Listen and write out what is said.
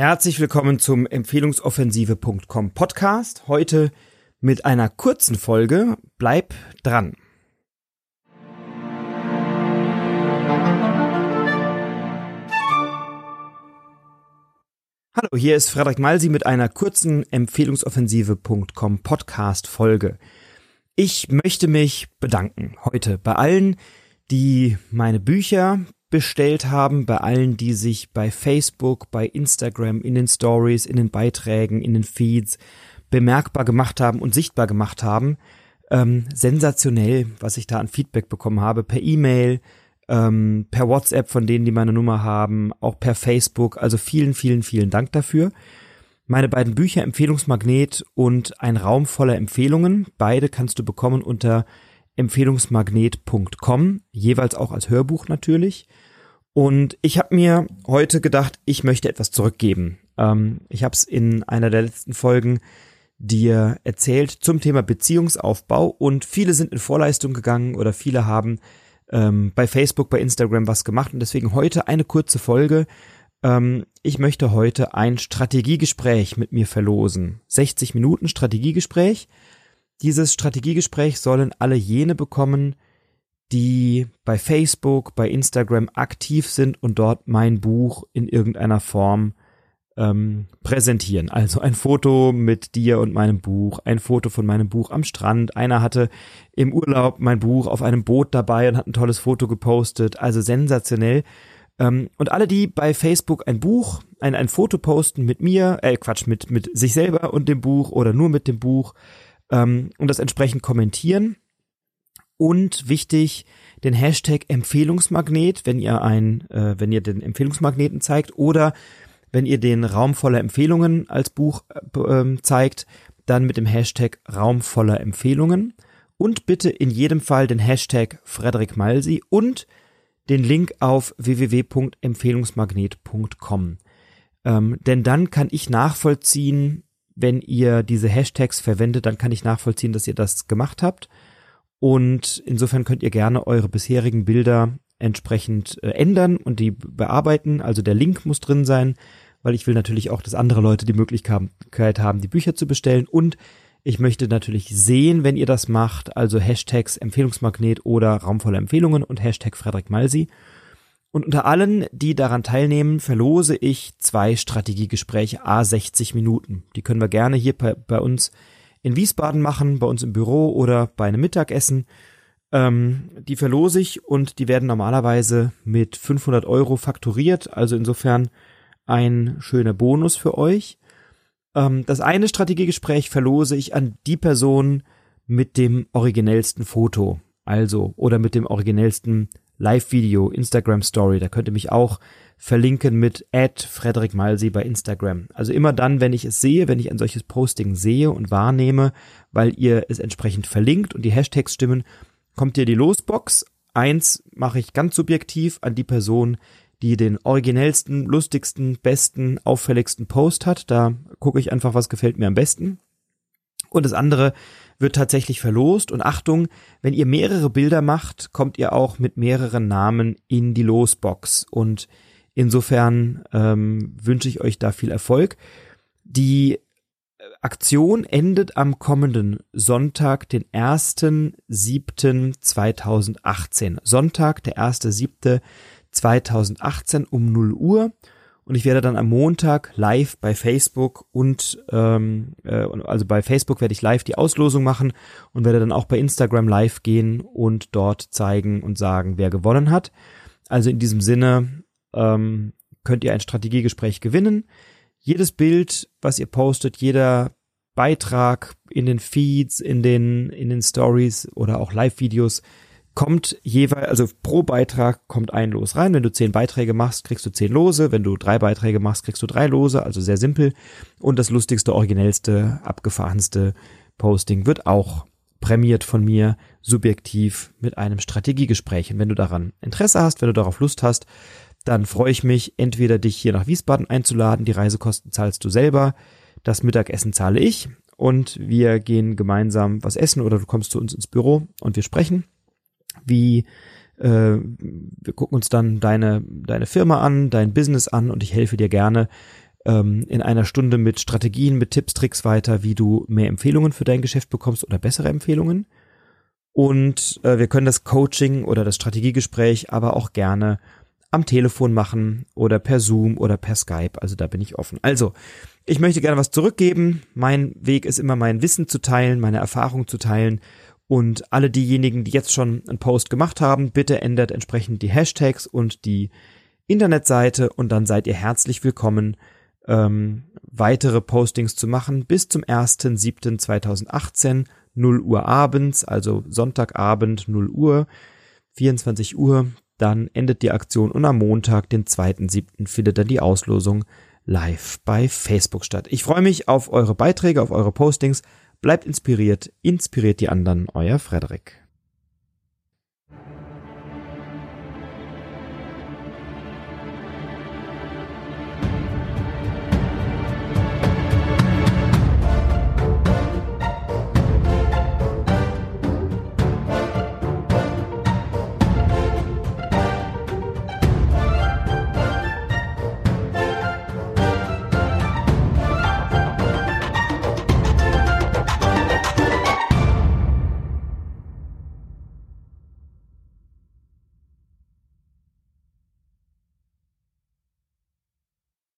Herzlich willkommen zum Empfehlungsoffensive.com Podcast. Heute mit einer kurzen Folge. Bleib dran. Hallo, hier ist Frederik Malsi mit einer kurzen Empfehlungsoffensive.com Podcast Folge. Ich möchte mich bedanken heute bei allen, die meine Bücher bestellt haben, bei allen, die sich bei Facebook, bei Instagram, in den Stories, in den Beiträgen, in den Feeds bemerkbar gemacht haben und sichtbar gemacht haben. Ähm, sensationell, was ich da an Feedback bekommen habe, per E-Mail, ähm, per WhatsApp von denen, die meine Nummer haben, auch per Facebook. Also vielen, vielen, vielen Dank dafür. Meine beiden Bücher Empfehlungsmagnet und ein Raum voller Empfehlungen, beide kannst du bekommen unter empfehlungsmagnet.com, jeweils auch als Hörbuch natürlich. Und ich habe mir heute gedacht, ich möchte etwas zurückgeben. Ähm, ich habe es in einer der letzten Folgen dir erzählt zum Thema Beziehungsaufbau und viele sind in Vorleistung gegangen oder viele haben ähm, bei Facebook, bei Instagram was gemacht und deswegen heute eine kurze Folge. Ähm, ich möchte heute ein Strategiegespräch mit mir verlosen. 60 Minuten Strategiegespräch. Dieses Strategiegespräch sollen alle jene bekommen, die bei Facebook, bei Instagram aktiv sind und dort mein Buch in irgendeiner Form ähm, präsentieren. Also ein Foto mit dir und meinem Buch, ein Foto von meinem Buch am Strand. Einer hatte im Urlaub mein Buch auf einem Boot dabei und hat ein tolles Foto gepostet. Also sensationell. Ähm, und alle, die bei Facebook ein Buch, ein, ein Foto posten mit mir, äh Quatsch, mit, mit sich selber und dem Buch oder nur mit dem Buch, ähm, und das entsprechend kommentieren. Und wichtig, den Hashtag Empfehlungsmagnet, wenn ihr ein, äh, wenn ihr den Empfehlungsmagneten zeigt oder wenn ihr den Raum voller Empfehlungen als Buch äh, ähm, zeigt, dann mit dem Hashtag Raum voller Empfehlungen und bitte in jedem Fall den Hashtag Frederik Malsi und den Link auf www.empfehlungsmagnet.com. Ähm, denn dann kann ich nachvollziehen, wenn ihr diese Hashtags verwendet, dann kann ich nachvollziehen, dass ihr das gemacht habt. Und insofern könnt ihr gerne eure bisherigen Bilder entsprechend äh, ändern und die bearbeiten. Also der Link muss drin sein, weil ich will natürlich auch, dass andere Leute die Möglichkeit haben, die Bücher zu bestellen. Und ich möchte natürlich sehen, wenn ihr das macht, also Hashtags Empfehlungsmagnet oder Raum voller Empfehlungen und Hashtag Frederik Malsi. Und unter allen, die daran teilnehmen, verlose ich zwei Strategiegespräche a 60 Minuten. Die können wir gerne hier bei, bei uns in Wiesbaden machen, bei uns im Büro oder bei einem Mittagessen. Ähm, die verlose ich und die werden normalerweise mit 500 Euro fakturiert. Also insofern ein schöner Bonus für euch. Ähm, das eine Strategiegespräch verlose ich an die Person mit dem originellsten Foto. Also, oder mit dem originellsten Live-Video, Instagram Story. Da könnt ihr mich auch verlinken mit Frederik Malsi bei Instagram. Also immer dann, wenn ich es sehe, wenn ich ein solches Posting sehe und wahrnehme, weil ihr es entsprechend verlinkt und die Hashtags stimmen, kommt ihr die Losbox. Eins mache ich ganz subjektiv an die Person, die den originellsten, lustigsten, besten, auffälligsten Post hat. Da gucke ich einfach, was gefällt mir am besten. Und das andere wird tatsächlich verlost. Und Achtung, wenn ihr mehrere Bilder macht, kommt ihr auch mit mehreren Namen in die Losbox. Und insofern ähm, wünsche ich euch da viel Erfolg. Die Aktion endet am kommenden Sonntag, den 1.7.2018. Sonntag, der 1.7.2018 um 0 Uhr und ich werde dann am Montag live bei Facebook und ähm, äh, also bei Facebook werde ich live die Auslosung machen und werde dann auch bei Instagram live gehen und dort zeigen und sagen, wer gewonnen hat. Also in diesem Sinne ähm, könnt ihr ein Strategiegespräch gewinnen. Jedes Bild, was ihr postet, jeder Beitrag in den Feeds, in den in den Stories oder auch Live-Videos kommt jeweils, also pro Beitrag kommt ein Los rein. Wenn du zehn Beiträge machst, kriegst du zehn Lose. Wenn du drei Beiträge machst, kriegst du drei Lose. Also sehr simpel. Und das lustigste, originellste, abgefahrenste Posting wird auch prämiert von mir subjektiv mit einem Strategiegespräch. Und wenn du daran Interesse hast, wenn du darauf Lust hast, dann freue ich mich, entweder dich hier nach Wiesbaden einzuladen, die Reisekosten zahlst du selber, das Mittagessen zahle ich und wir gehen gemeinsam was essen oder du kommst zu uns ins Büro und wir sprechen wie äh, wir gucken uns dann deine, deine Firma an, dein Business an und ich helfe dir gerne, ähm, in einer Stunde mit Strategien, mit Tipps, Tricks weiter, wie du mehr Empfehlungen für dein Geschäft bekommst oder bessere Empfehlungen. Und äh, wir können das Coaching oder das Strategiegespräch aber auch gerne am Telefon machen oder per Zoom oder per Skype. Also da bin ich offen. Also, ich möchte gerne was zurückgeben. Mein Weg ist immer mein Wissen zu teilen, meine Erfahrung zu teilen. Und alle diejenigen, die jetzt schon einen Post gemacht haben, bitte ändert entsprechend die Hashtags und die Internetseite und dann seid ihr herzlich willkommen, ähm, weitere Postings zu machen bis zum 1.7.2018, 0 Uhr abends, also Sonntagabend 0 Uhr, 24 Uhr, dann endet die Aktion und am Montag, den 2.7., findet dann die Auslosung live bei Facebook statt. Ich freue mich auf eure Beiträge, auf eure Postings. Bleibt inspiriert, inspiriert die anderen, euer Frederik.